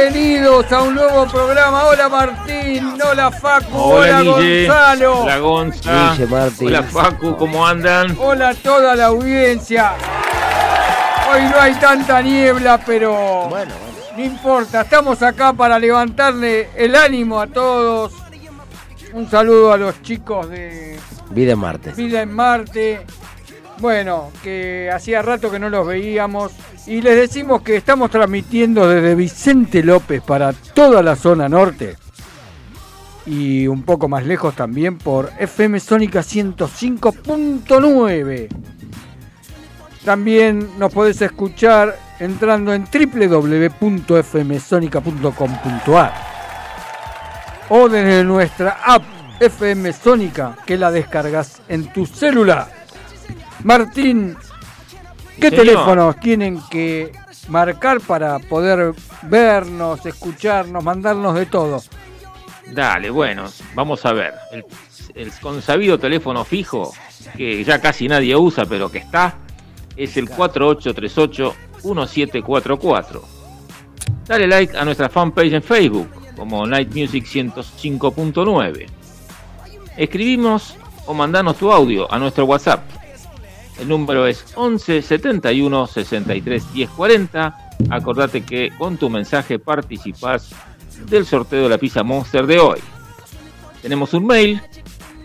Bienvenidos a un nuevo programa. Hola Martín, hola Facu, hola, Guille. Gonzalo, Hola Gonza. Guille. Hola Facu, ¿cómo andan? hola a toda la audiencia. Hoy no hay tanta niebla, pero Bueno, bueno. no importa. Estamos acá para levantarle el ánimo a todos. Un saludo a los chicos de Vida en Marte. Vida en Marte. Bueno, que hacía rato que no los veíamos. Y les decimos que estamos transmitiendo desde Vicente López para toda la zona norte. Y un poco más lejos también por FM Sónica 105.9. También nos podés escuchar entrando en www.fmsonica.com.ar o desde nuestra app FM Sónica que la descargas en tu celular. Martín, ¿qué Señor. teléfonos tienen que marcar para poder vernos, escucharnos, mandarnos de todo? Dale, bueno, vamos a ver. El, el consabido teléfono fijo, que ya casi nadie usa, pero que está, es el 4838-1744. Dale like a nuestra fanpage en Facebook, como Night Music 105.9. Escribimos o mandanos tu audio a nuestro WhatsApp. El número es 11 71 63 10 40. Acordate que con tu mensaje participás del sorteo de la pizza Monster de hoy. Tenemos un mail,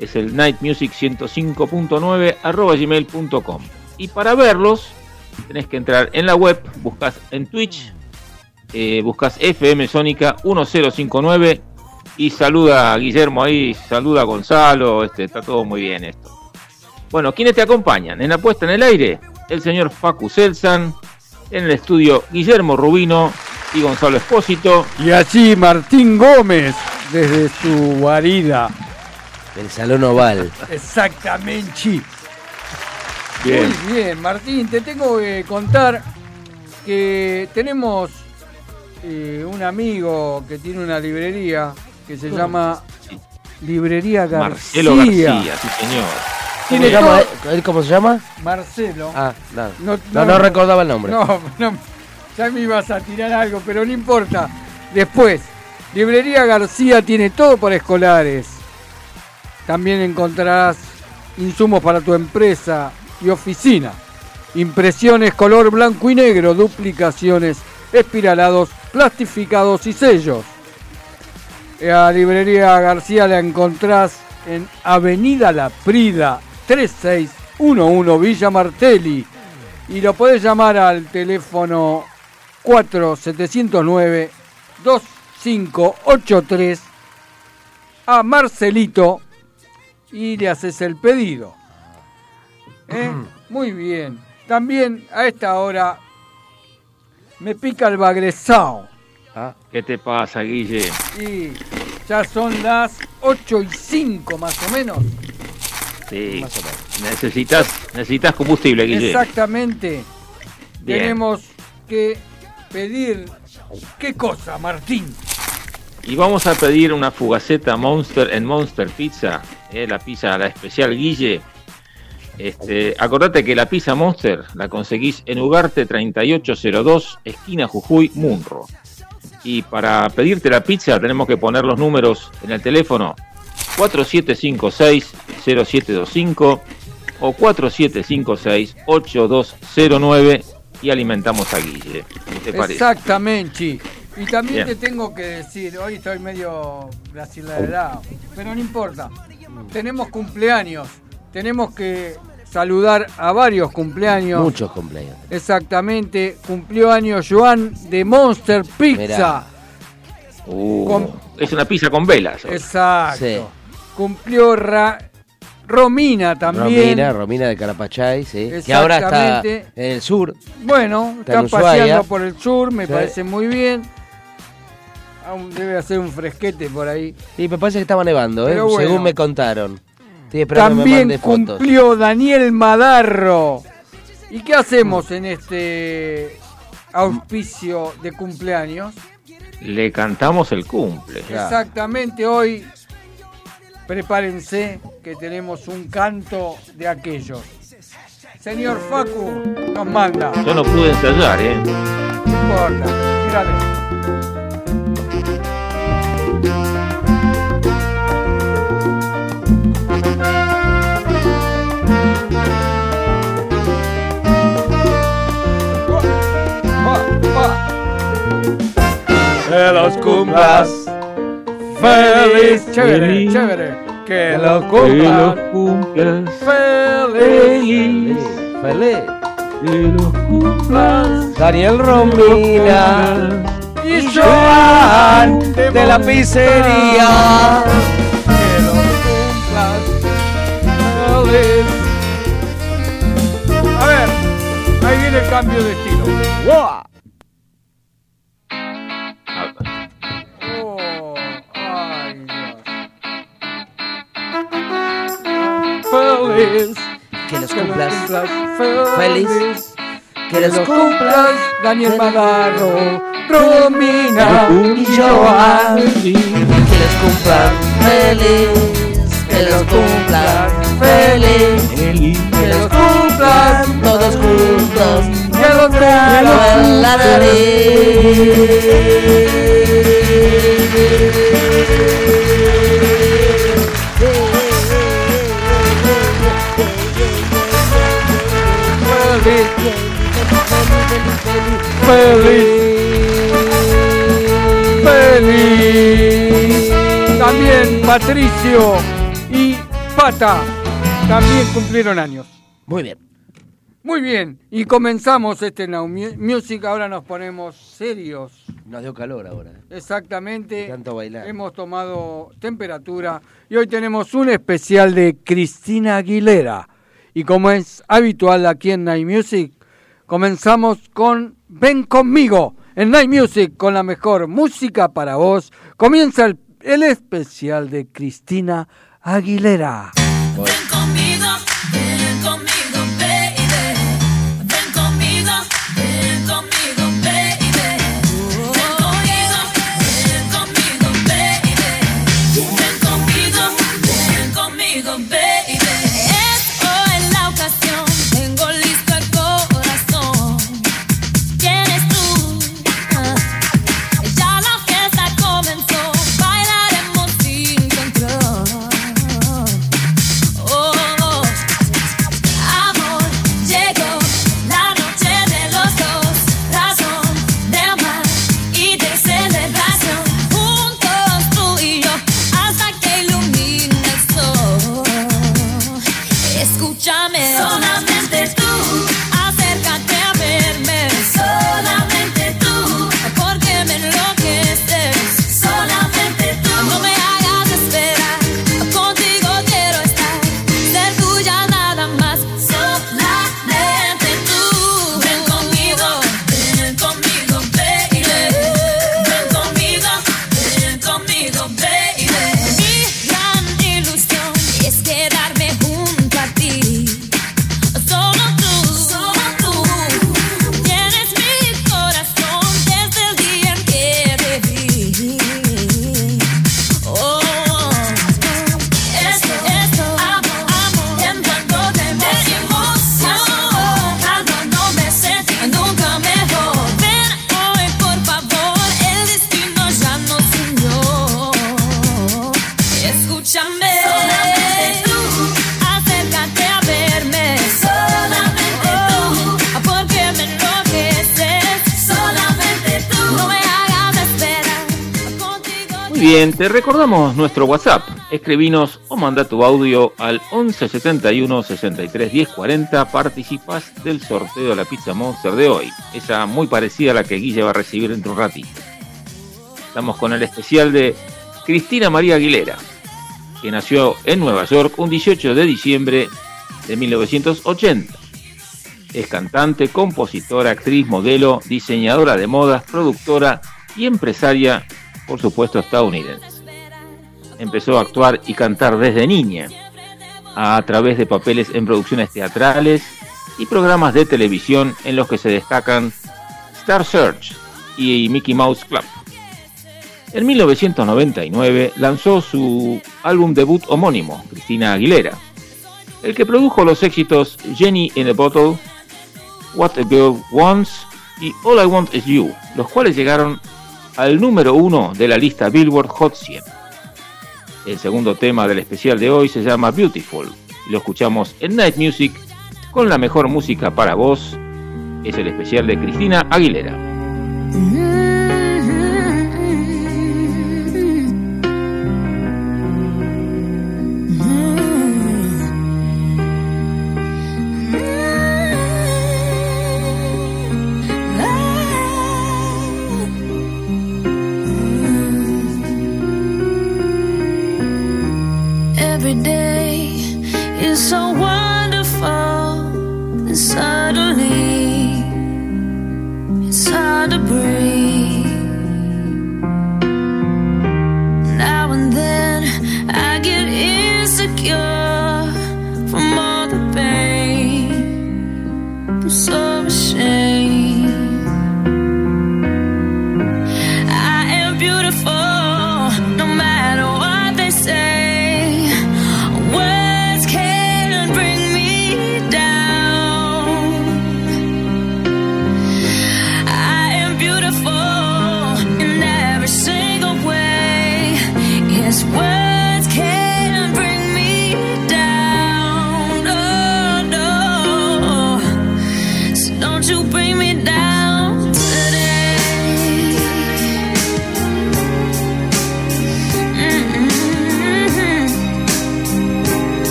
es el nightmusic105.9 arroba gmail.com. Y para verlos, tenés que entrar en la web, buscas en Twitch, eh, buscas FM Sónica 1059 y saluda a Guillermo ahí, saluda a Gonzalo, este, está todo muy bien esto. Bueno, ¿quiénes te acompañan? En la puesta en el aire, el señor Facu Selsan, en el estudio Guillermo Rubino y Gonzalo Espósito. Y allí Martín Gómez, desde su guarida. El Salón Oval. Exactamente. Bien. Muy bien, Martín, te tengo que contar que tenemos eh, un amigo que tiene una librería que se llama Librería García. Marcelo García, sí señor. ¿Cómo, se llama? todo- ¿Él cómo se llama? Marcelo. Ah, no. No, No, no, recordaba el nombre. No, no, ya me ibas a tirar algo, pero no importa. Después, Librería García tiene todo para escolares. También encontrarás insumos para tu empresa y oficina. Impresiones color blanco y negro, duplicaciones, espiralados, plastificados y sellos. A Librería García la encontrás en Avenida La Prida 3611 Villa Martelli y lo podés llamar al teléfono 4709 2583 a Marcelito y le haces el pedido. ¿Eh? Muy bien. También a esta hora me pica el bagresao Ah, ¿Qué te pasa, Guille? y ya son las 8 y 5 más o menos. Sí. más o menos. Necesitas, necesitas combustible, Guille. Exactamente. Bien. Tenemos que pedir qué cosa, Martín. Y vamos a pedir una fugaceta Monster en Monster Pizza, eh, la pizza, la especial Guille. Este, acordate que la pizza Monster la conseguís en Ugarte 3802, esquina Jujuy, Munro. Y para pedirte la pizza tenemos que poner los números en el teléfono 4756-0725 o 4756-8209 y alimentamos a Guille. ¿Qué te parece? Exactamente. Y también Bien. te tengo que decir, hoy estoy medio brasileirado, pero no importa. Tenemos cumpleaños, tenemos que saludar a varios cumpleaños. Muchos cumpleaños. Exactamente, cumplió años Joan de Monster Pizza. Uh, Con- Es una pizza con velas. Exacto. Sí. Cumplió Ra- Romina también. Romina, Romina de Carapachay, sí. Que ahora está en el sur. Bueno, Está paseando por el sur, me Sí. parece muy bien. Aún debe hacer un fresquete por ahí. Y me parece que estaba nevando, ¿eh? Bueno. según me contaron. Estoy esperando que me También fotos. cumplió Daniel Madarro. ¿Y qué hacemos en este auspicio de cumpleaños? Le cantamos el cumple. Exactamente hoy, prepárense que tenemos un canto de aquellos. Señor Facu nos manda, no Yo no pude ensayar, ¿eh? importa, mírale. Que los cumplas Feliz, chévere, feliz. chévere. Que lo Que los cumplan cumplas feliz. Feliz. que los cumplas Daniel Romina Y Joan de la pizzería. Que lo cumplas feliz. A ver, ahí viene el cambio de estilo. Ah, Feliz. Que los cumplas. cumplas Feliz. Que los cumplas. Daniel Madarro, Romina Y Joan. Que los cumplan feliz. Que los cumplan feliz. Que los cumplan todos juntos. Que los cumplan en la Feliz. Feliz. También Patricio y Pata también cumplieron años. Muy bien. Muy bien, y comenzamos este Now Mu- Music, ahora nos ponemos serios. Nos dio calor ahora. Exactamente. De tanto bailar. Hemos tomado temperatura y hoy tenemos un especial de Cristina Aguilera. Y como es habitual aquí en Night Music, comenzamos con Ven conmigo en Night Music con la mejor música para vos. Comienza el, el especial de Cristina Aguilera. Ven conmigo, te recordamos nuestro WhatsApp. Escribinos o manda tu audio al 11 71 63 10 40. Participas del sorteo de la pizza Monster de hoy. Esa muy parecida a la que Guille va a recibir entre un ratito. Estamos con el especial de Cristina María Aguilera, que nació en Nueva York un 18 de diciembre de 1980. Es cantante, compositora, actriz, modelo, diseñadora de modas, productora y empresaria, por supuesto, estadounidense. Empezó a actuar y cantar desde niña, a través de papeles en producciones teatrales y programas de televisión en los que se destacan Star Search y Mickey Mouse Club. En 1999 lanzó su álbum debut homónimo, Cristina Aguilera, el que produjo los éxitos Jenny in a Bottle, What a Girl Wants y All I Want Is You, los cuales llegaron al número uno de la lista Billboard Hot 100. El segundo tema del especial de hoy se llama Beautiful lo escuchamos en Night Music con la mejor música para vos. Es el especial de Cristina Aguilera.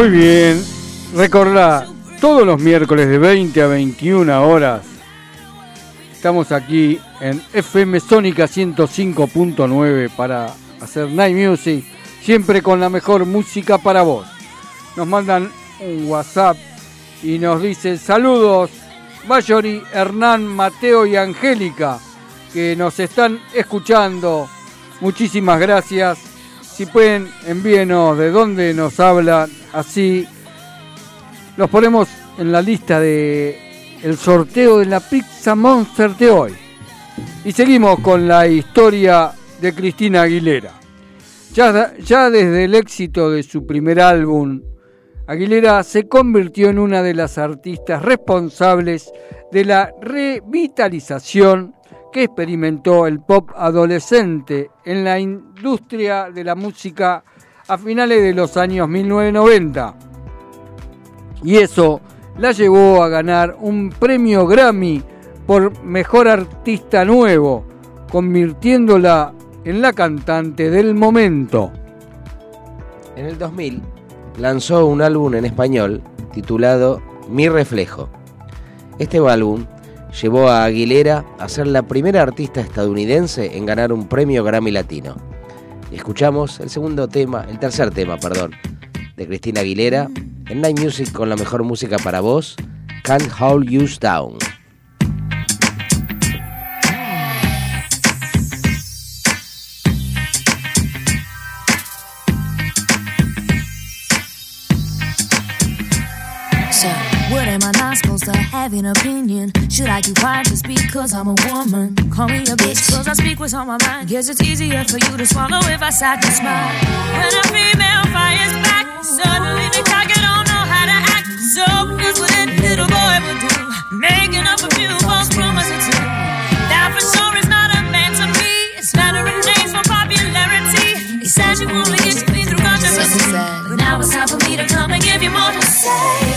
Muy bien. Recordá, todos los miércoles de 20 a 21 horas estamos aquí en FM Sónica 105.9 para hacer Night Music, siempre con la mejor música para vos. Nos mandan un WhatsApp y nos dicen saludos, Bayori, Hernán, Mateo y Angélica, que nos están escuchando. Muchísimas gracias. Si pueden, envíenos de dónde nos hablan, así los ponemos en la lista de el sorteo de la Pizza Monster de hoy. Y seguimos con la historia de Cristina Aguilera. Ya, ya desde el éxito de su primer álbum, Aguilera se convirtió en una de las artistas responsables de la revitalización que experimentó el pop adolescente en la industria de la música a finales de los años 1990. Y eso la llevó a ganar un premio Grammy por Mejor Artista Nuevo, convirtiéndola en la cantante del momento. En el 2000 lanzó un álbum en español titulado Mi Reflejo. Este álbum llevó a Aguilera a ser la primera artista estadounidense en ganar un premio Grammy Latino. Escuchamos el segundo tema, el tercer tema, perdón, de Cristina Aguilera en Night Music con la mejor música para vos, Can't Hold You Down. So, what am I supposed to have an opinion? Should I keep quiet just because I'm a woman? Call me a bitch, cause I speak what's on my mind. Guess it's easier for you to swallow if I sat and smile. When a female fires back, suddenly the cocky don't know how to act. So, here's what that little boy would do. Making up a few false promises to That for sure is not a man to me. It's flattering names for popularity. He says you wanna get to me through controversy. But now it's time for me to come and give you more to say.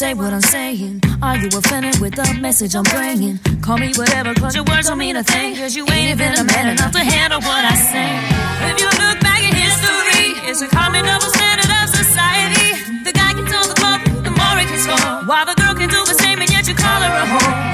Say what I'm saying? Are you offended with the message I'm bringing? Call me whatever, cause your words don't mean a thing. Cause you ain't even a man enough to handle what I say. If you look back at history, it's a common double standard of society. The guy can tell the club, the more he can score. While the girl can do the same, and yet you call her a whore.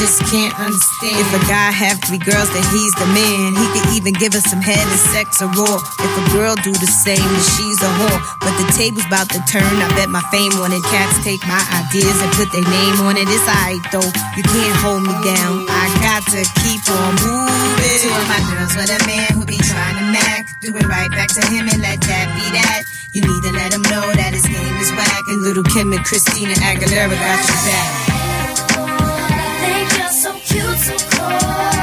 Just can't understand. If a guy have three girls, then he's the man. He could even give us some head and sex or raw. If a girl do the same, then she's a whore. But the table's about to turn. I bet my fame on it. Cats take my ideas and put their name on it. It's alright though. You can't hold me down. I got to keep on moving. Two of my girls with a man who be trying to mac. Do it right back to him and let that be that. You need to let him know that his game is whack. And little Kim and Christina Aguilera got your back. Think you're so cute, so cold.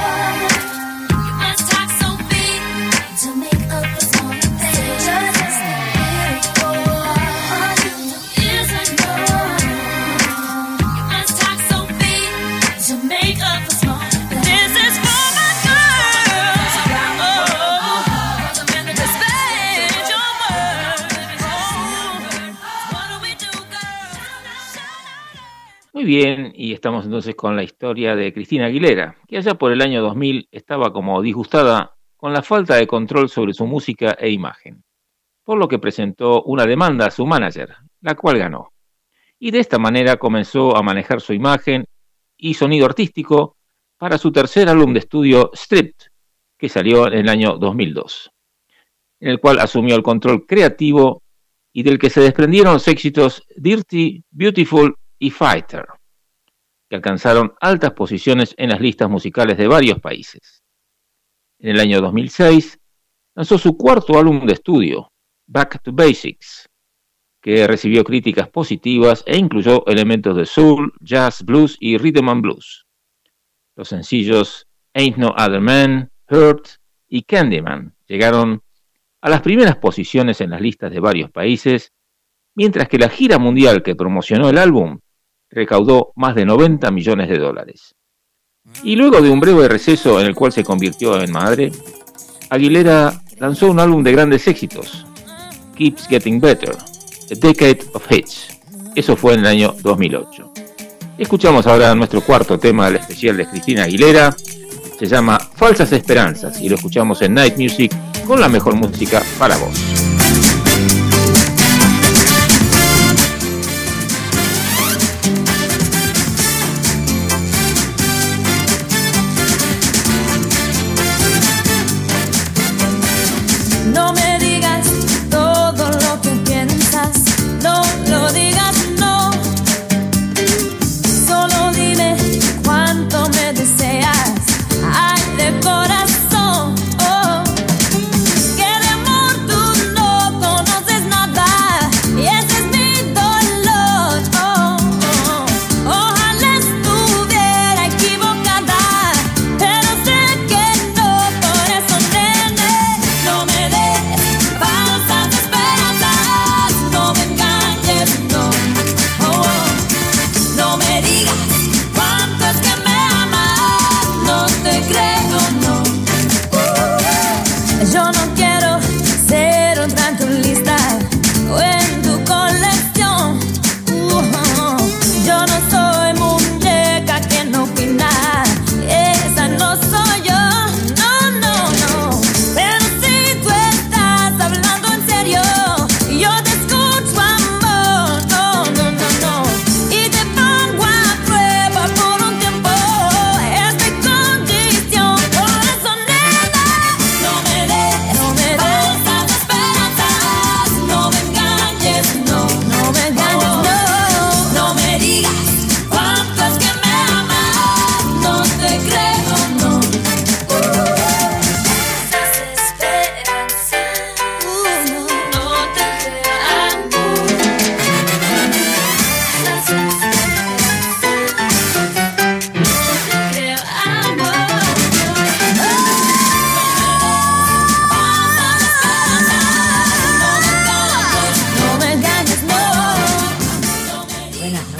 Bien, y estamos entonces con la historia de Cristina Aguilera, que allá por el año 2000 estaba como disgustada con la falta de control sobre su música e imagen, por lo que presentó una demanda a su manager, la cual ganó. Y de esta manera comenzó a manejar su imagen y sonido artístico para su tercer álbum de estudio Stripped, que salió en el año 2002, en el cual asumió el control creativo y del que se desprendieron los éxitos Dirty, Beautiful y Fighter, que alcanzaron altas posiciones en las listas musicales de varios países. En el año 2006 lanzó su cuarto álbum de estudio, Back to Basics, que recibió críticas positivas e incluyó elementos de soul, jazz, blues y rhythm and blues. Los sencillos Ain't No Other Man, Hurt y Candyman llegaron a las primeras posiciones en las listas de varios países, mientras que la gira mundial que promocionó el álbum recaudó más de 90 millones de dólares. Y luego de un breve receso en el cual se convirtió en madre, Aguilera lanzó un álbum de grandes éxitos, Keeps Getting Better, A Decade of Hits. Eso fue en el año 2008. Escuchamos ahora nuestro cuarto tema del especial de Cristina Aguilera. Se llama Falsas Esperanzas y lo escuchamos en Night Music con la mejor música para vos.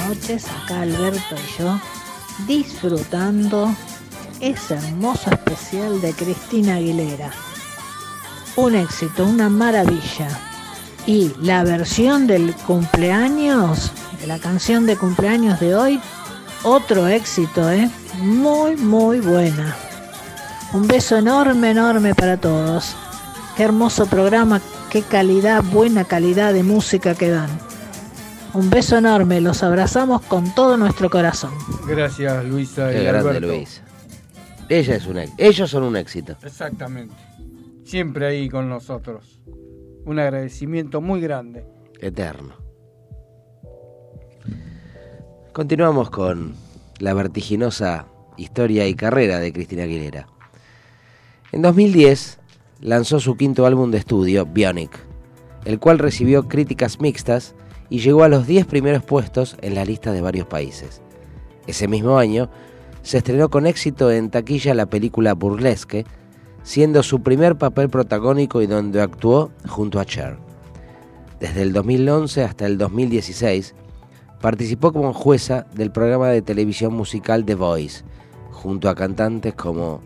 Noches, acá Alberto y yo, disfrutando ese hermoso especial de Cristina Aguilera. Un éxito, una maravilla. Y la versión del cumpleaños, de la canción de cumpleaños de hoy, otro éxito, ¿eh? Muy, muy buena. Un beso enorme, enorme para todos. Qué hermoso programa, qué calidad, buena calidad de música que dan. Un beso enorme, los abrazamos con todo nuestro corazón. Gracias, Luisa Qué y grande Alberto. Luis. Ella es un ellos son un éxito. Exactamente. Siempre ahí con nosotros. Un agradecimiento muy grande. Eterno. Continuamos con la vertiginosa historia y carrera de Cristina Aguilera. En 2010 lanzó su quinto álbum de estudio, Bionic, el cual recibió críticas mixtas y llegó a los 10 primeros puestos en la lista de varios países. Ese mismo año se estrenó con éxito en taquilla la película Burlesque, siendo su primer papel protagónico y donde actuó junto a Cher. Desde el 2011 hasta el 2016 participó como jueza del programa de televisión musical The Voice, junto a cantantes como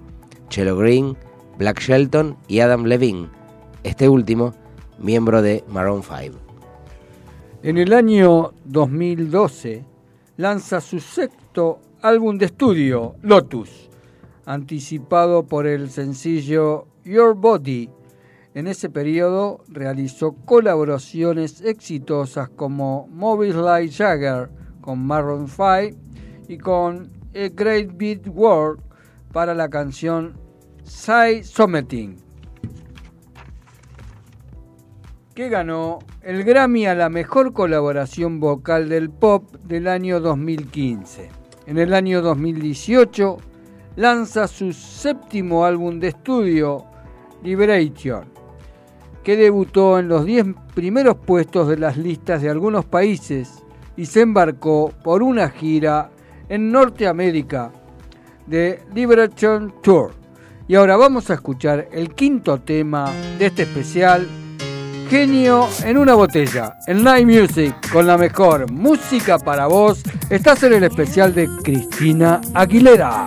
Chelo Green, Black Shelton y Adam Levine, este último miembro de Maroon 5. En el año 2012 lanza su sexto álbum de estudio, Lotus, anticipado por el sencillo Your Body. En ese periodo realizó colaboraciones exitosas como Movies Like Jagger con Maroon 5 y con A Great Big World para la canción Say Something que ganó el Grammy a la mejor colaboración vocal del pop del año 2015. En el año 2018 lanza su séptimo álbum de estudio, Liberation, que debutó en los 10 primeros puestos de las listas de algunos países y se embarcó por una gira en Norteamérica de Liberation Tour. Y ahora vamos a escuchar el quinto tema de este especial, Genio en una botella, el Night Music, con la mejor música para vos. Estás en el especial de Cristina Aguilera.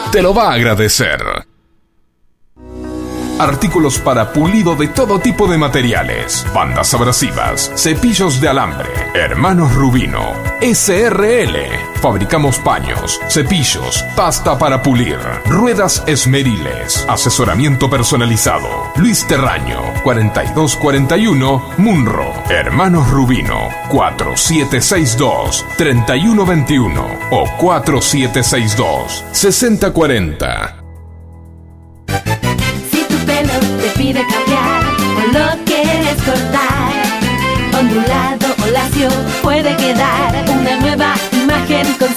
te lo va a agradecer. Artículos para pulido de todo tipo de materiales, bandas abrasivas, cepillos de alambre, hermanos Rubino, SRL. Fabricamos paños, cepillos, pasta para pulir, ruedas esmeriles, asesoramiento personalizado. Luis Terraño, 4241, Munro. Hermanos Rubino, 4762-3121 o 4762-6040.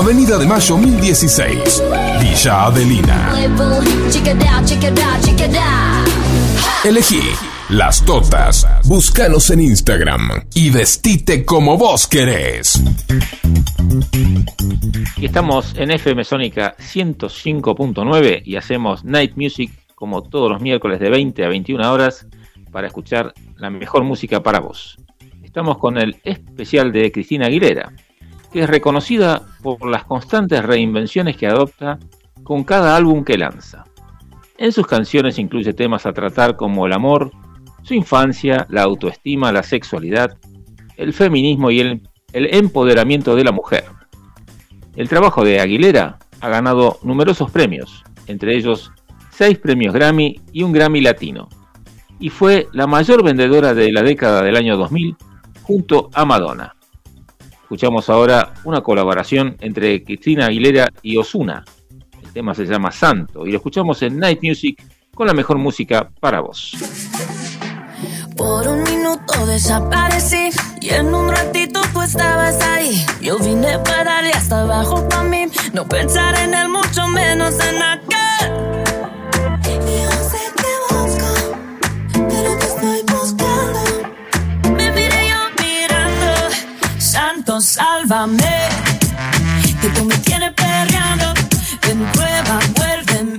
Avenida de Mayo 1016. Villa Adelina. Elegí las totas. Búscanos en Instagram y vestite como vos querés. Estamos en FM Sónica 105.9 y hacemos Night Music como todos los miércoles de 20 a 21 horas para escuchar la mejor música para vos. Estamos con el especial de Cristina Aguilera, que es reconocida por las constantes reinvenciones que adopta con cada álbum que lanza. En sus canciones incluye temas a tratar como el amor, su infancia, la autoestima, la sexualidad, el feminismo y el, el empoderamiento de la mujer. El trabajo de Aguilera ha ganado numerosos premios, entre ellos seis premios Grammy y un Grammy Latino, y fue la mayor vendedora de la década del año 2000 junto a Madonna. Escuchamos ahora una colaboración entre Cristina Aguilera y Osuna. El tema se llama Santo y lo escuchamos en Night Music con la mejor música para vos. Por un minuto desaparecí y en un ratito tú estabas ahí. Yo vine para darle hasta abajo para mí, no pensar en él, mucho menos en aquel. Sálvame. Que tú me tienes perreando, ven prueba, vuélveme.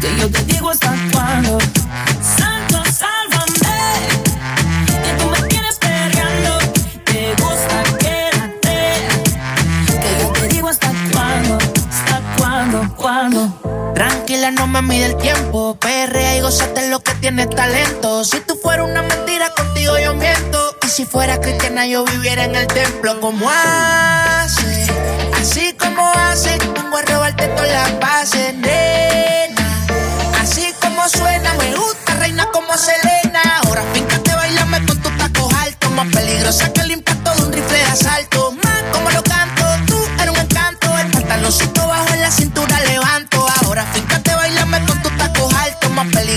Que yo te digo hasta cuándo. No me mide el tiempo. Perrea y gozate lo que tienes talento. Si tú fueras una mentira, contigo yo miento. Y si fuera cristiana, yo viviera en el templo. como hace? Así como hace, vengo a robarte todas las bases, nena. Así como suena, me gusta, reina como Selena. Ahora fíjate, bailame con tus tacos altos. Más peligrosa que el impacto de un rifle de asalto.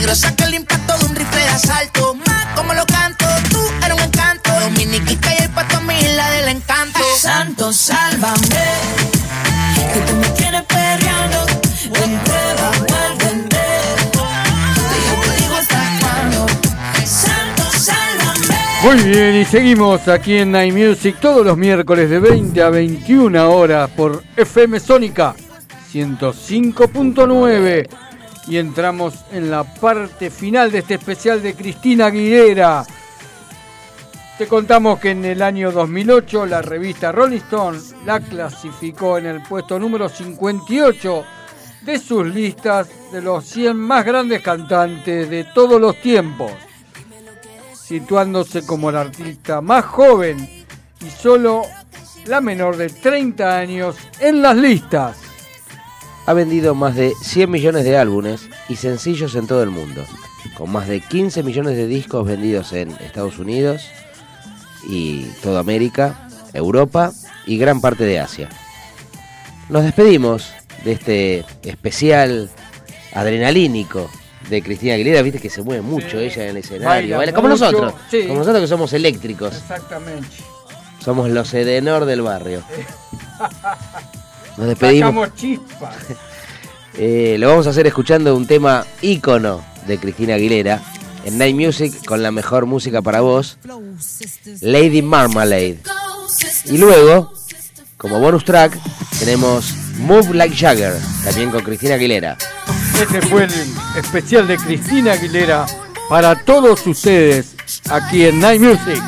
Peligrosa que el impacto de un rifle de asalto. Más como lo canto, tú eres un encanto. Dominiquita y el pato a mi isla del encanto. Santo, sálvame. Que tú me tienes perreando. Ven, prueba, vuélveme. Que yo te digo hasta cuándo. Santo, sálvame. Muy bien, y seguimos aquí en Night Music todos los miércoles de 20 a 21 horas por FM Sónica 105.9. y entramos en la parte final de este especial de Cristina Aguilera. Te contamos que en el año 2008 la revista Rolling Stone la clasificó en el puesto número 58 de sus listas de los 100 más grandes cantantes de todos los tiempos, situándose como la artista más joven y solo la menor de 30 años en las listas. Ha vendido más de 100 millones de álbumes y sencillos en todo el mundo, con más de 15 millones de discos vendidos en Estados Unidos y toda América, Europa y gran parte de Asia. Nos despedimos de este especial adrenalínico de Cristina Aguilera, viste que se mueve mucho ella en el escenario, Baila baila como mucho, nosotros, sí. como nosotros que somos eléctricos, Exactamente. somos los Edenor del barrio. Nos despedimos. Sacamos chispas. Eh, lo vamos a hacer escuchando un tema ícono de Cristina Aguilera en Night Music con la mejor música para vos, Lady Marmalade. Y luego, como bonus track, tenemos Move Like Jagger, también con Cristina Aguilera. Este fue el especial de Cristina Aguilera para todos ustedes aquí en Night Music.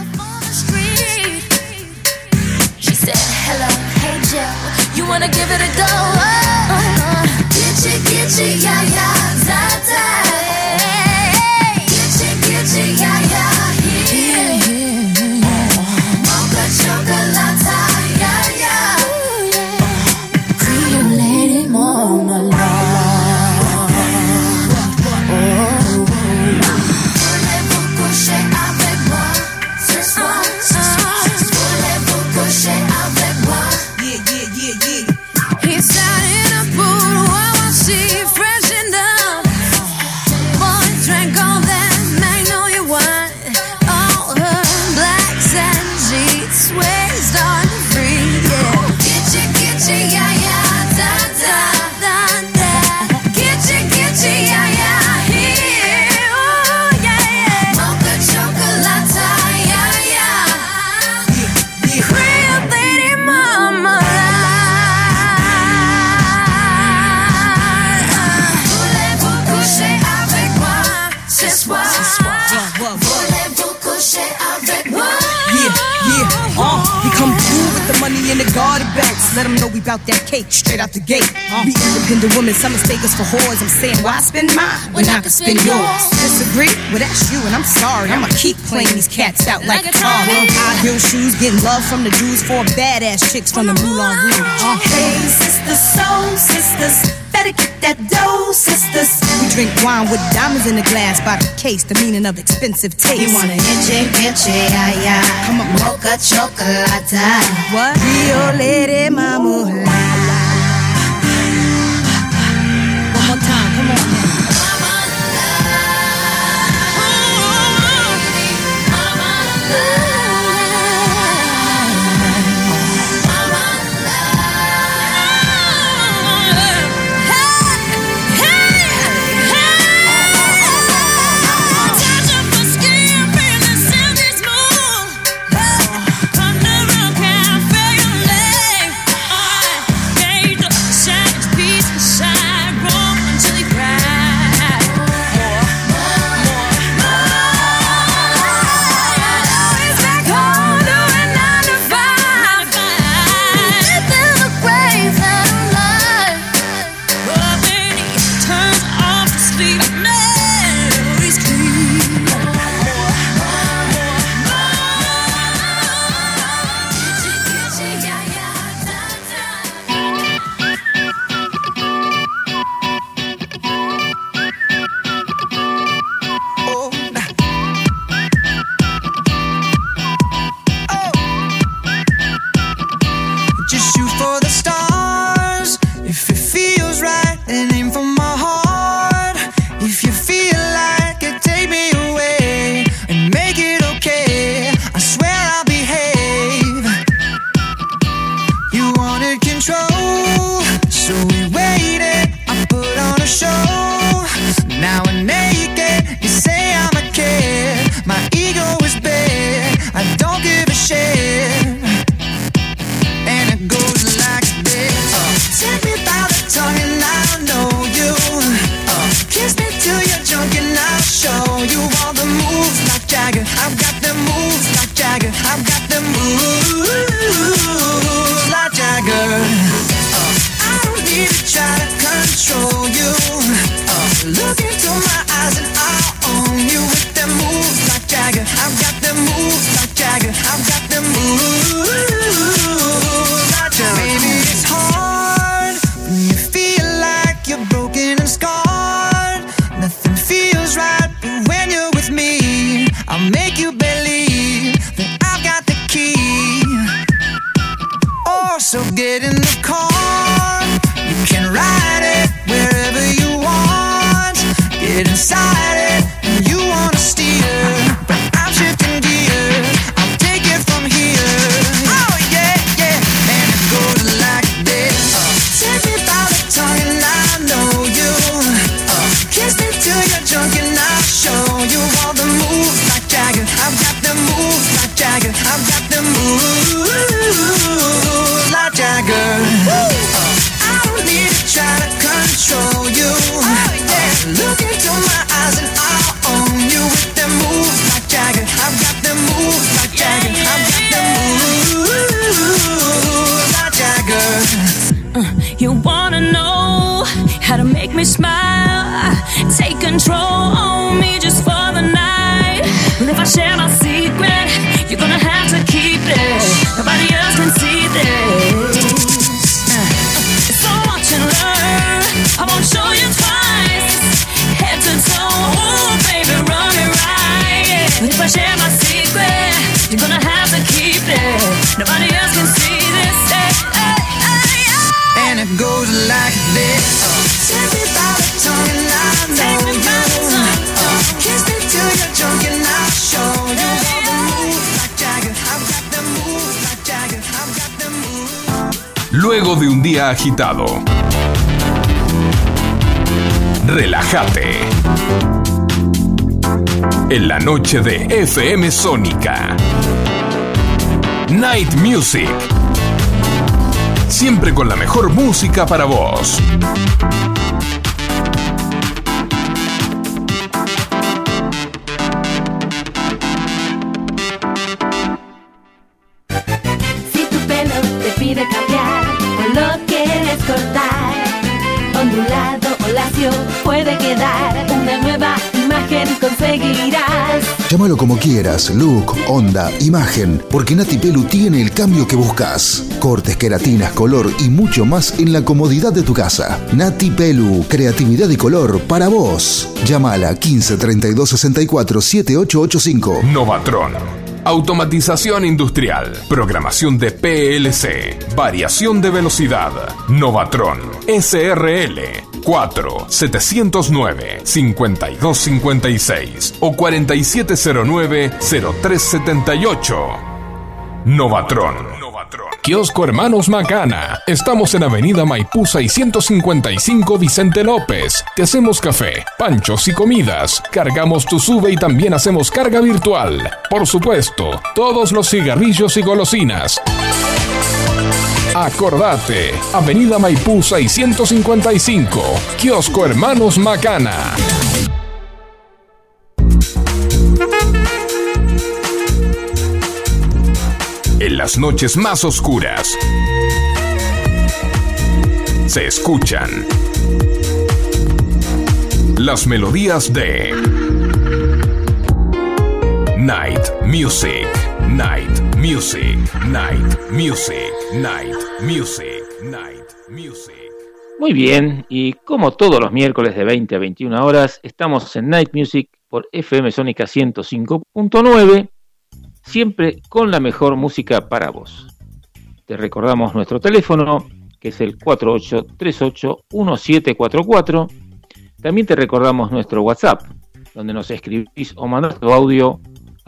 Yeah, uh, we come through with the money in the garden bags. Let them know we bout that cake straight out the gate. Be independent women, some mistake us for whores. I'm saying, why spend mine when I can spend yours? Disagree? Well, that's you, and I'm sorry. I'ma keep playing these cats out like a tar. High heel shoes, getting love from the Jews, four badass chicks from the Moulin Rouge. Uh, Hey, sisters, soul sisters, better get that dough, sisters. we drink wine with diamonds in the glass by the case, the meaning of expensive taste. You wanna itchy, itchy, yeah, yeah. Come on, Mocha chocolate. What? Rio Lady Mama. Show. Now Nobody else can see this. Hey, hey, hey, hey. And it goes like this. Take me by the tongue and I know you. Kiss me till you're drunk and I'll show you all the moves like Jagger. I've got the moves like Jagger. I've got the moves. Luego de un día agitado, relájate. En la noche de FM Sónica. Night Music. Siempre con la mejor música para vos. Como quieras, look, onda, imagen, porque Nati Pelu tiene el cambio que buscas. Cortes, queratinas, color y mucho más en la comodidad de tu casa. Nati Pelu, creatividad y color para vos. Llámala 15 32 64 7885. Novatron. Automatización industrial. Programación de PLC. Variación de velocidad. Novatron. SRL. 4 709 5256 o 4709 0378. Novatron. Kiosco Hermanos Macana. Estamos en Avenida Maipú 655 Vicente López. Te hacemos café, panchos y comidas. Cargamos tu sube y también hacemos carga virtual. Por supuesto, todos los cigarrillos y golosinas. Acordate, Avenida Maipú 655, Kiosco Hermanos Macana. En las noches más oscuras se escuchan las melodías de Night Music, Night Music, Night Music, Night Music, Night Music. Muy bien, y como todos los miércoles de 20 a 21 horas, estamos en Night Music por FM Sónica 105.9, siempre con la mejor música para vos. Te recordamos nuestro teléfono, que es el 48381744. También te recordamos nuestro WhatsApp, donde nos escribís o mandás tu audio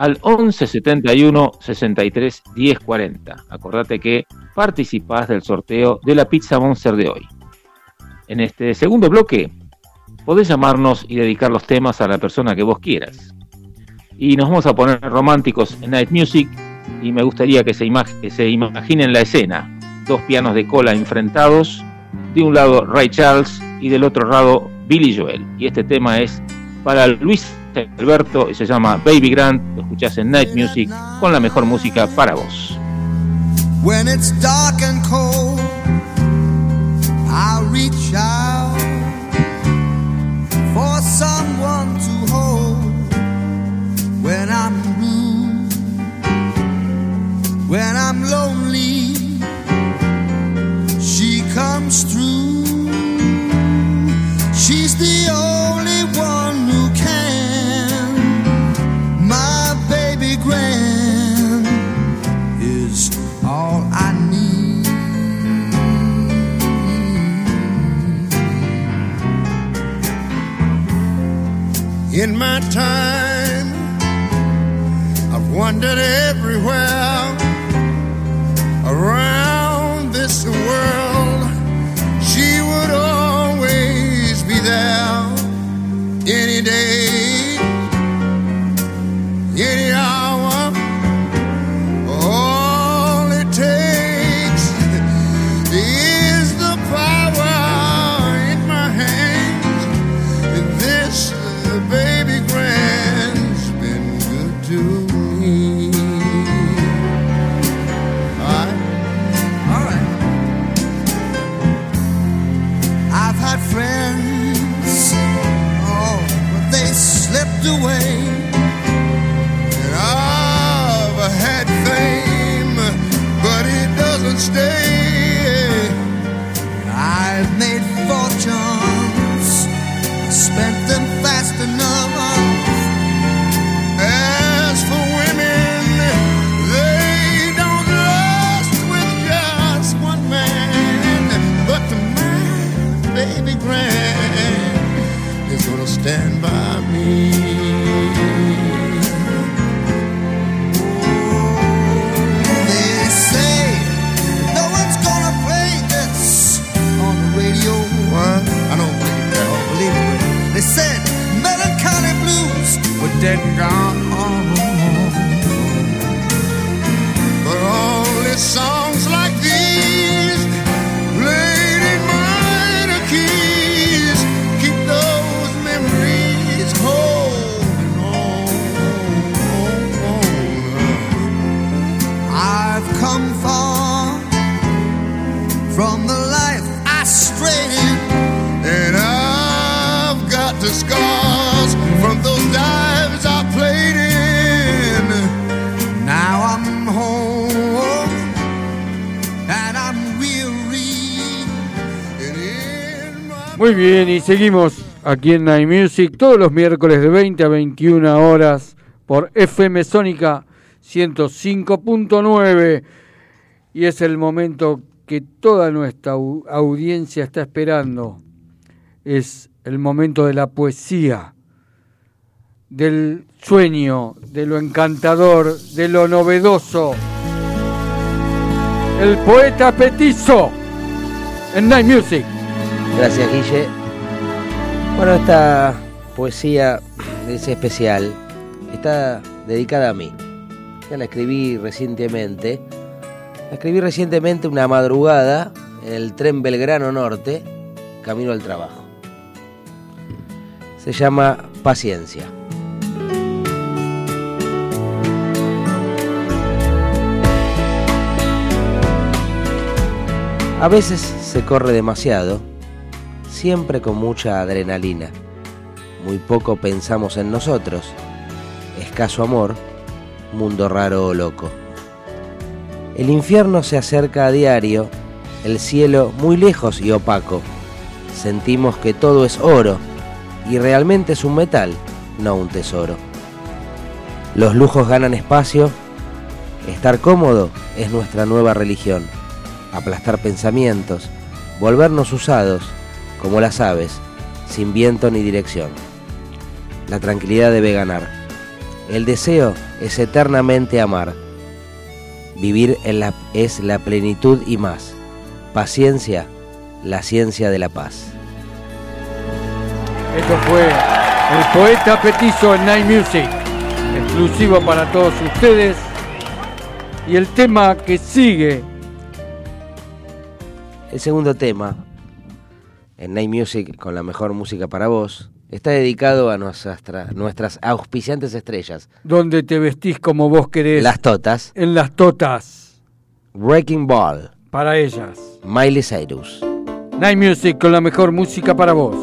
al 1171 63 1040. Acordate que participás del sorteo de la pizza Monster de hoy. En este segundo bloque podés llamarnos y dedicar los temas a la persona que vos quieras. Y nos vamos a poner románticos en Night Music y me gustaría que se, que se imaginen la escena. Dos pianos de cola enfrentados, de un lado Ray Charles y del otro lado Billy Joel. Y este tema es para Luis Alberto y se llama Baby Grant. Lo escuchás en Night Music con la mejor música para vos. When it's dark and cold, I'll reach out for someone to hold. When I'm blue, when I'm lonely, she comes through. She's the only In my time, I've wandered everywhere around this world. She would always be there any day, seguimos aquí en Night Music todos los miércoles de 20 a 21 horas por FM Sónica 105.9 y es el momento que toda nuestra au- audiencia está esperando. Es el momento de la poesía, del sueño, de lo encantador, de lo novedoso. El poeta petizo en Night Music. Gracias, Guille. Bueno, esta poesía es especial. Está dedicada a mí. Ya la escribí recientemente. La escribí recientemente una madrugada en el tren Belgrano Norte, camino al trabajo. Se llama Paciencia. A veces se corre demasiado, siempre con mucha adrenalina. Muy poco pensamos en nosotros, escaso amor, mundo raro o loco. El infierno se acerca a diario, el cielo muy lejos y opaco. Sentimos que todo es oro y realmente es un metal, no un tesoro. Los lujos ganan espacio, estar cómodo es nuestra nueva religión aplastar pensamientos, volvernos usados, como las aves, sin viento ni dirección. La tranquilidad debe ganar. El deseo es eternamente amar. Vivir en la, es la plenitud y más. Paciencia, la ciencia de la paz. Esto fue el poeta petizo en Night Music, exclusivo para todos ustedes. Y el tema que sigue, El segundo tema, en Night Music con la mejor música para vos, está dedicado a nuestras, nuestras auspiciantes estrellas, donde te vestís como vos querés, las Totas, en las totas, Breaking Ball, para ellas. Miley Cyrus. Night Music con la mejor música para vos.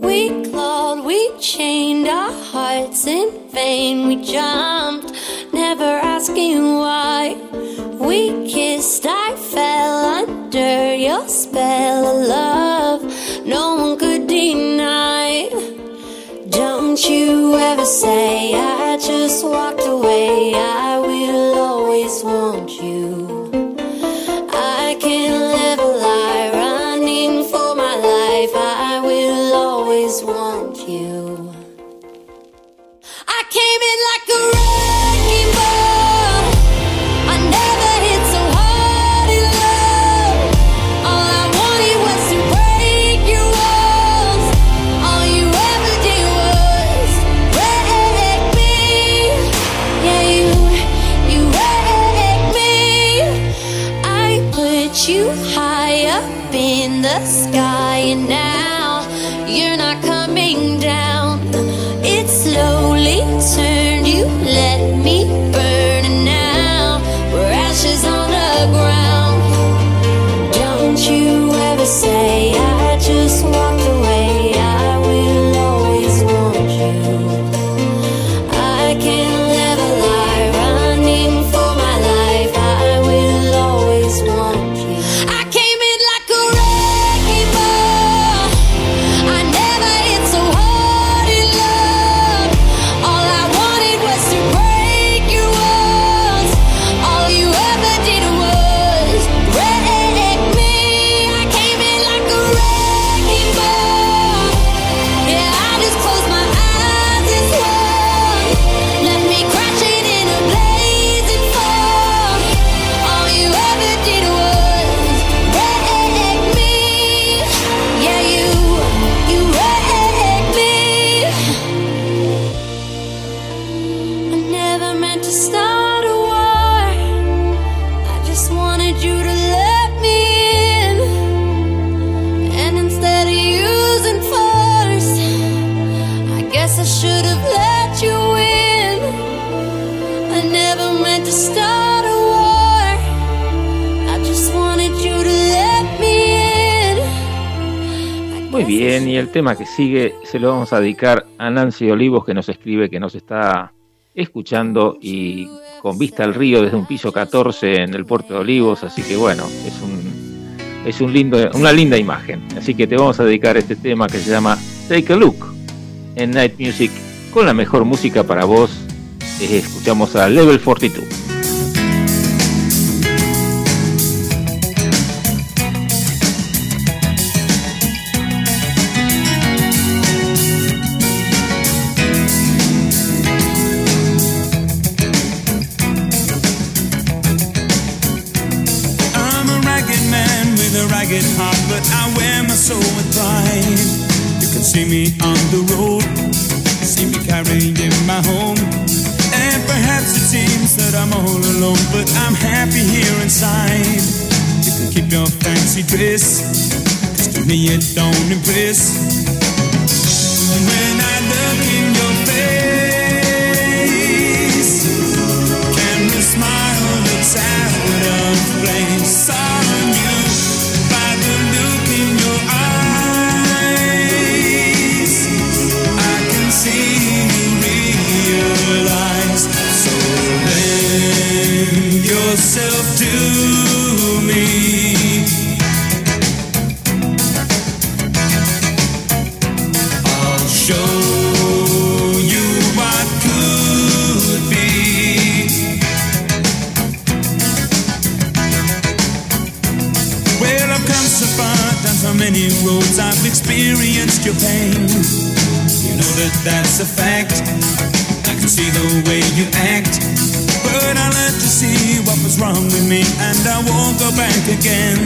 We clawed, we chained our hearts in vain. We jumped, never asking why. We kissed, I fell spell of love. No one could deny. Don't you ever say I just walked away. I Muy bien, y el tema que sigue se lo vamos a dedicar a Nancy Olivos que nos escribe que nos está escuchando y con vista al río desde un piso 14 en el puerto de Olivos, así que bueno, es un es un lindo, una linda imagen. Así que te vamos a dedicar este tema que se llama Take a Look en Night Music con la mejor música para vos. Eh, escuchamos a Level 42. Wrong with me, and I won't go back again.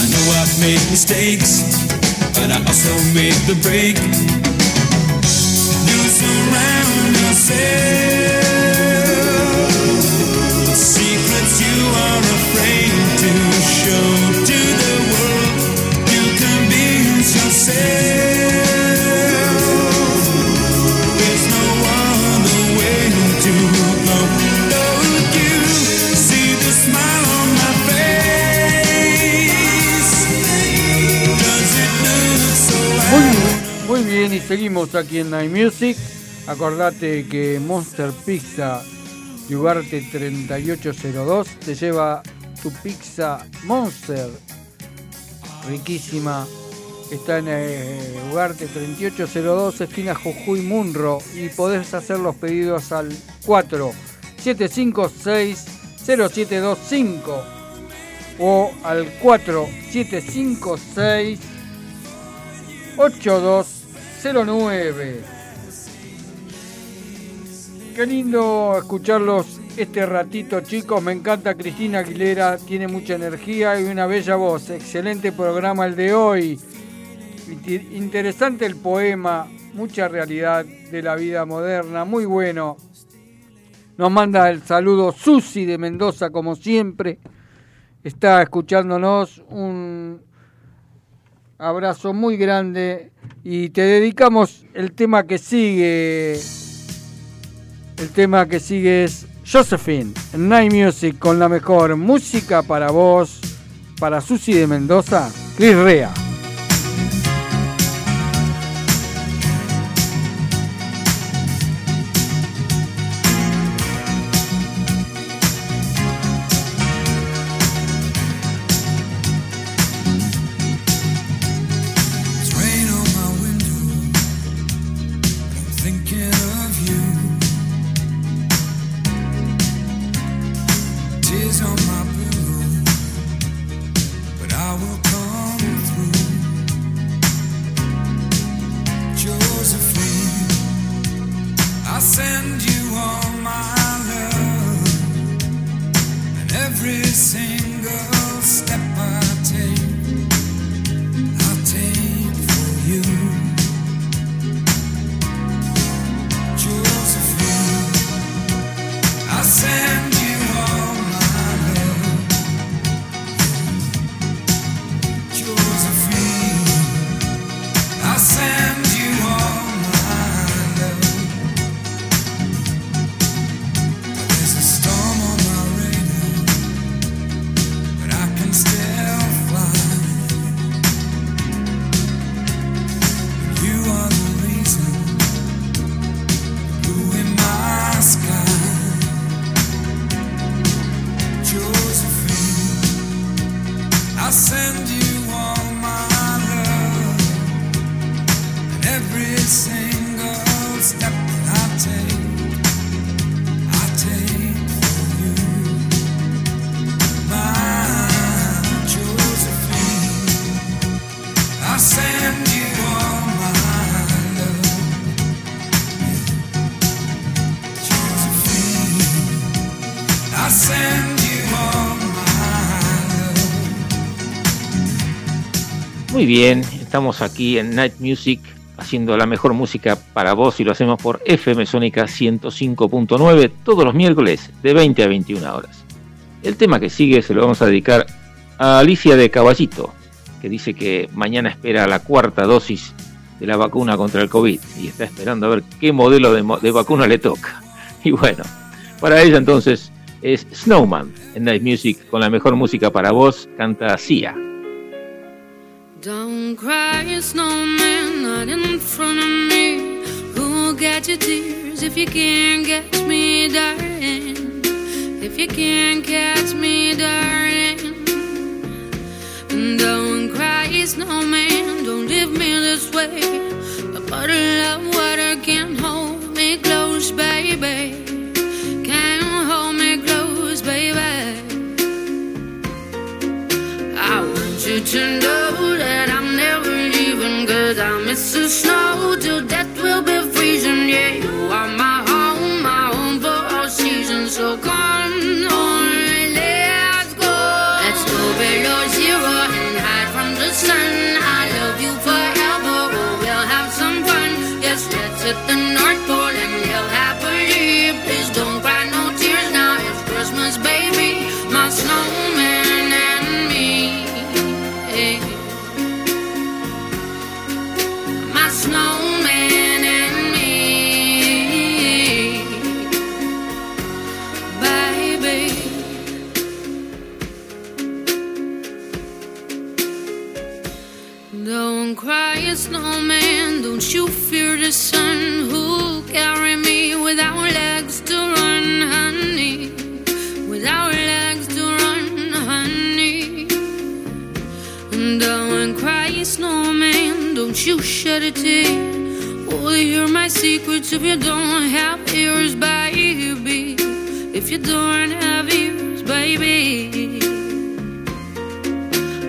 I know I've made mistakes, but I also made the break. You surround yourself y seguimos aquí en Night Music. Acordate que Monster Pizza Ugarte 3802 te lleva tu pizza Monster. Riquísima. Está en eh, Ugarte 3802, esquina Jujuy Munro. Y podés hacer los pedidos al 4 756 0725 o al 4 756 8209. Qué lindo escucharlos este ratito, chicos. Me encanta Cristina Aguilera, tiene mucha energía y una bella voz. Excelente programa el de hoy. Interesante el poema, mucha realidad de la vida moderna, muy bueno. Nos manda el saludo Susi de Mendoza, como siempre. Está escuchándonos un abrazo muy grande y te dedicamos el tema que sigue. El tema que sigue es Josephine, Night Music con la mejor música para vos, para Susi de Mendoza, Chris Rea. Muy bien, estamos aquí en Night Music haciendo la mejor música para vos y lo hacemos por FM Sónica 105.9 todos los miércoles de 20 a 21 horas. El tema que sigue se lo vamos a dedicar a Alicia de Caballito, que dice que mañana espera la cuarta dosis de la vacuna contra el COVID y está esperando a ver qué modelo de, de vacuna le toca. Y bueno, para ella entonces es Snowman en Night Music con la mejor música para vos, canta Sia. Don't cry, snowman, not in front of me. Who'll get your tears if you can't catch me, darling? If you can't catch me, darling. Don't cry, snowman, don't leave me this way. A bottle of water can't hold me close, baby. Can't hold me close, baby. I want you to know I miss the snow you shed a tear. Oh, hear my secrets if you don't have ears, baby. If you don't have ears, baby.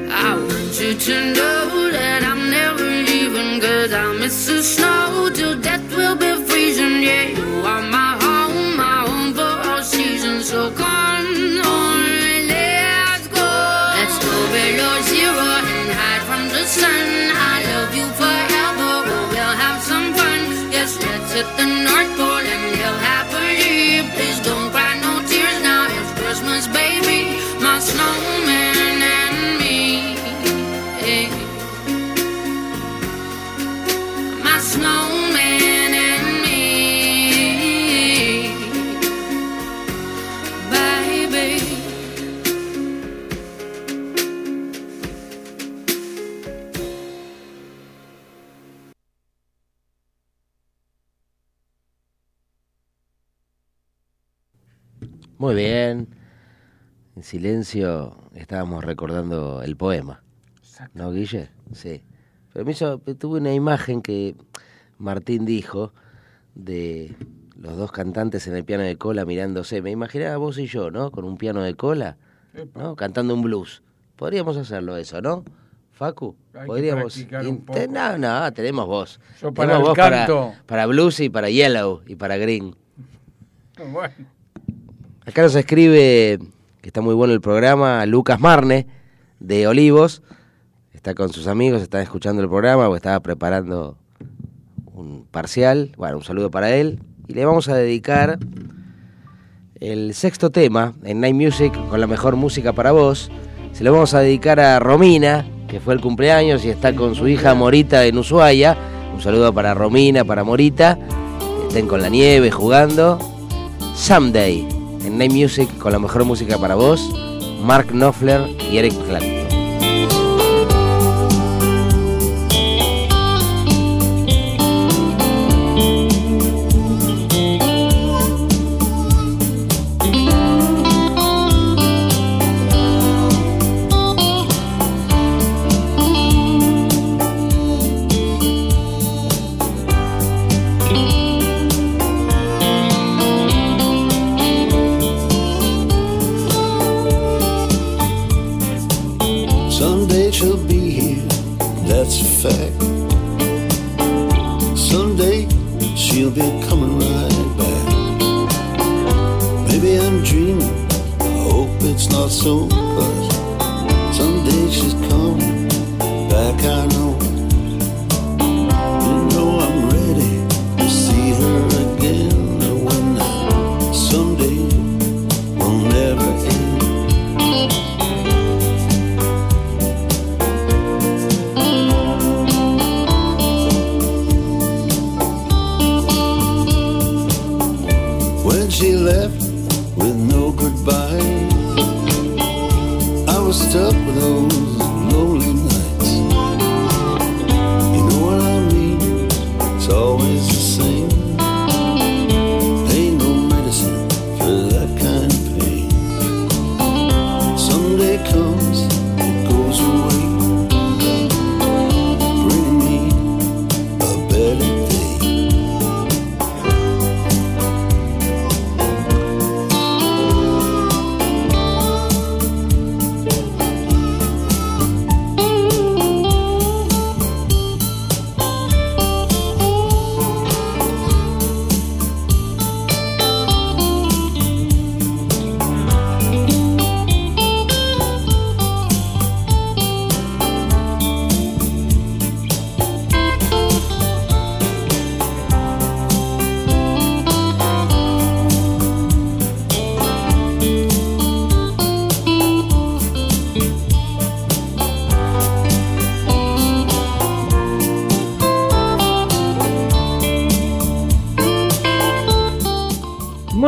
I want you to know that I'm never leaving, cause I miss the snow till death will be freezing. Yeah, you are my home, my home for all seasons. So come silencio estábamos recordando el poema. ¿No, Guille? Sí. Pero me hizo, tuve una imagen que Martín dijo de los dos cantantes en el piano de cola mirándose. Me imaginaba vos y yo, ¿no? Con un piano de cola, ¿no? Cantando un blues. Podríamos hacerlo eso, ¿no? Facu, Hay podríamos. No, no, tenemos voz. Yo para Tenemos el canto. para, para blues y para yellow y para green. Bueno, Acá nos escribe que está muy bueno el programa Lucas Marne de Olivos. Está con sus amigos, está escuchando el programa o estaba preparando un parcial. Bueno, un saludo para él. Y le vamos a dedicar el sexto tema en Night Music con la mejor música para vos. Se lo vamos a dedicar a Romina, que fue el cumpleaños y está con su hija Morita en Ushuaia. Un saludo para Romina, para Morita. Estén con la nieve jugando. Someday en Night Music con la mejor música para vos, Mark Knopfler y Eric Clapton.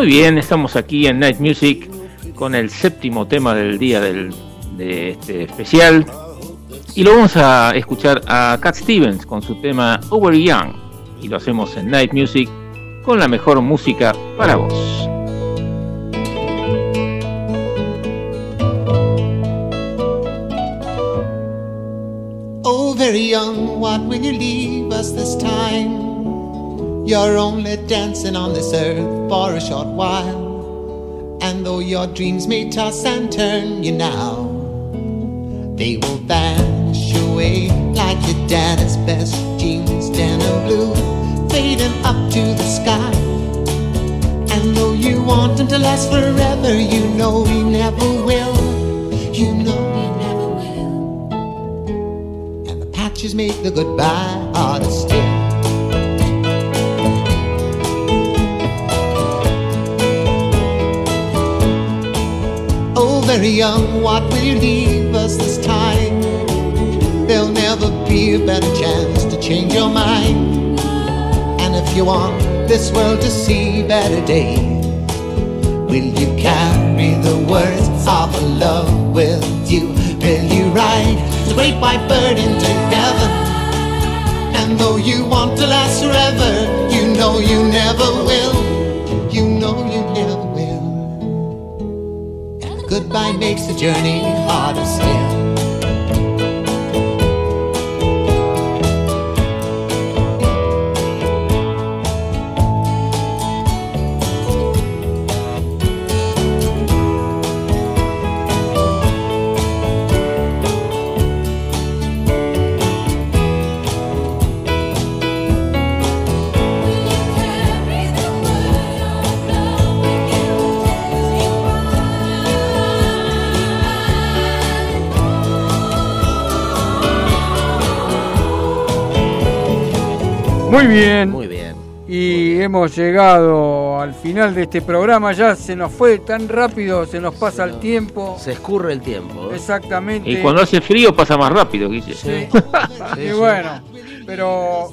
Muy bien, estamos aquí en Night Music con el séptimo tema del día del, de este especial. Y lo vamos a escuchar a Cat Stevens con su tema Over Young. Y lo hacemos en Night Music con la mejor música para vos. Very young, what will you leave us this? You're only dancing on this earth for a short while. And though your dreams may toss and turn you now, they will vanish away like your daddy's best jeans, denim blue, fading up to the sky. And though you want them to last forever, you know we never will. You know we never will. And the patches make the goodbye harder still. very young, what will leave us this time? There'll never be a better chance to change your mind. And if you want this world to see better days, will you carry the words of love with you? Will you ride the great white bird into heaven? And though you want to last forever, you know you never will. Makes the journey harder still. Muy bien. Muy bien. Y hemos llegado al final de este programa. Ya se nos fue tan rápido, se nos pasa el tiempo. Se escurre el tiempo. ¿eh? Exactamente. Y cuando hace frío pasa más rápido, Guille. Sí. y bueno, pero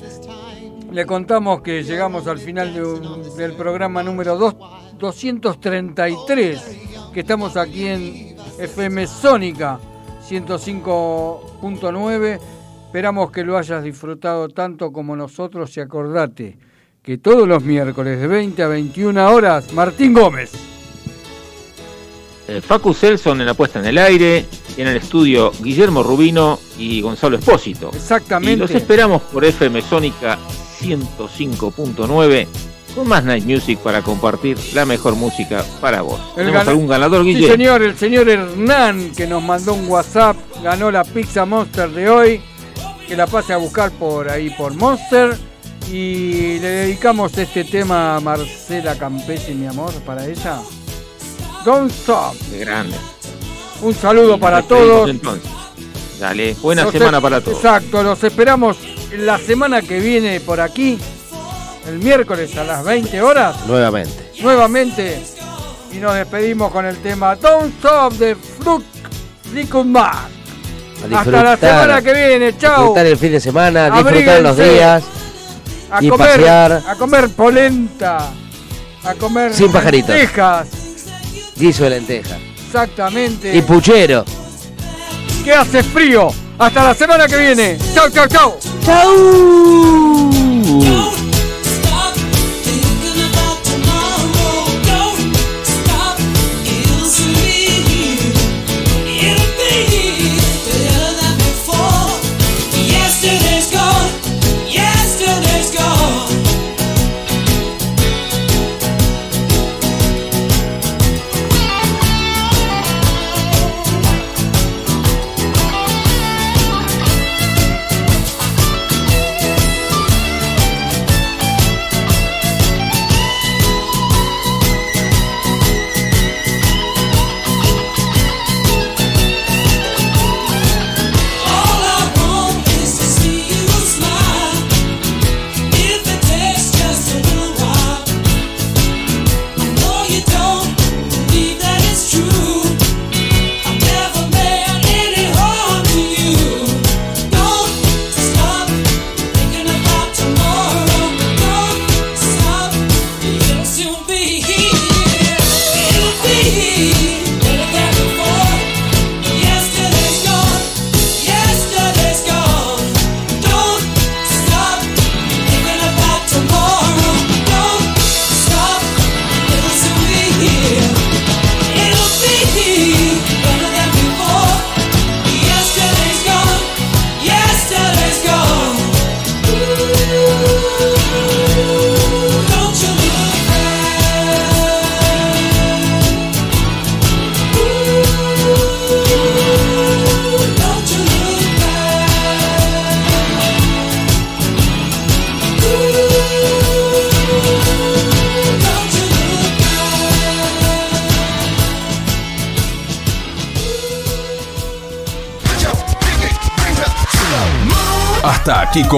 le contamos que llegamos al final de un- del programa número dos- 233, que estamos aquí en FM Sónica 105.9. Esperamos que lo hayas disfrutado tanto como nosotros y acordate que todos los miércoles de 20 a 21 horas, Martín Gómez. Eh, Facu Selson en la puesta en el aire, y en el estudio Guillermo Rubino y Gonzalo Espósito. Exactamente. Y los esperamos por FM Sónica 105.9 con más Night Music para compartir la mejor música para vos. El ¿Tenemos algún ganador, Sí, Guille? señor, el señor Hernán que nos mandó un WhatsApp, ganó la Pizza Monster de hoy, que la pase a buscar por ahí por Monster. Y le dedicamos este tema a Marcela Campesi, mi amor, para ella. Don't Stop. Qué grande. Un saludo Y para todos. entonces. Dale, buena Los semana e- para todos. Exacto, los esperamos la semana que viene por aquí, el miércoles a las 20 horas. Nuevamente. nuevamente y nos despedimos con el tema Don't Stop de Mac. A Hasta la semana que viene, chao. Disfrutar el fin de semana, disfrutar los días A y comer, pasear. a comer polenta, a comer Sin pajaritos. lentejas, guiso de lenteja. exactamente. Y puchero. que hace frío. Hasta la semana que viene. Chau, chau, chau. Yesterday's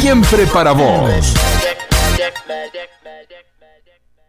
Siempre para vos.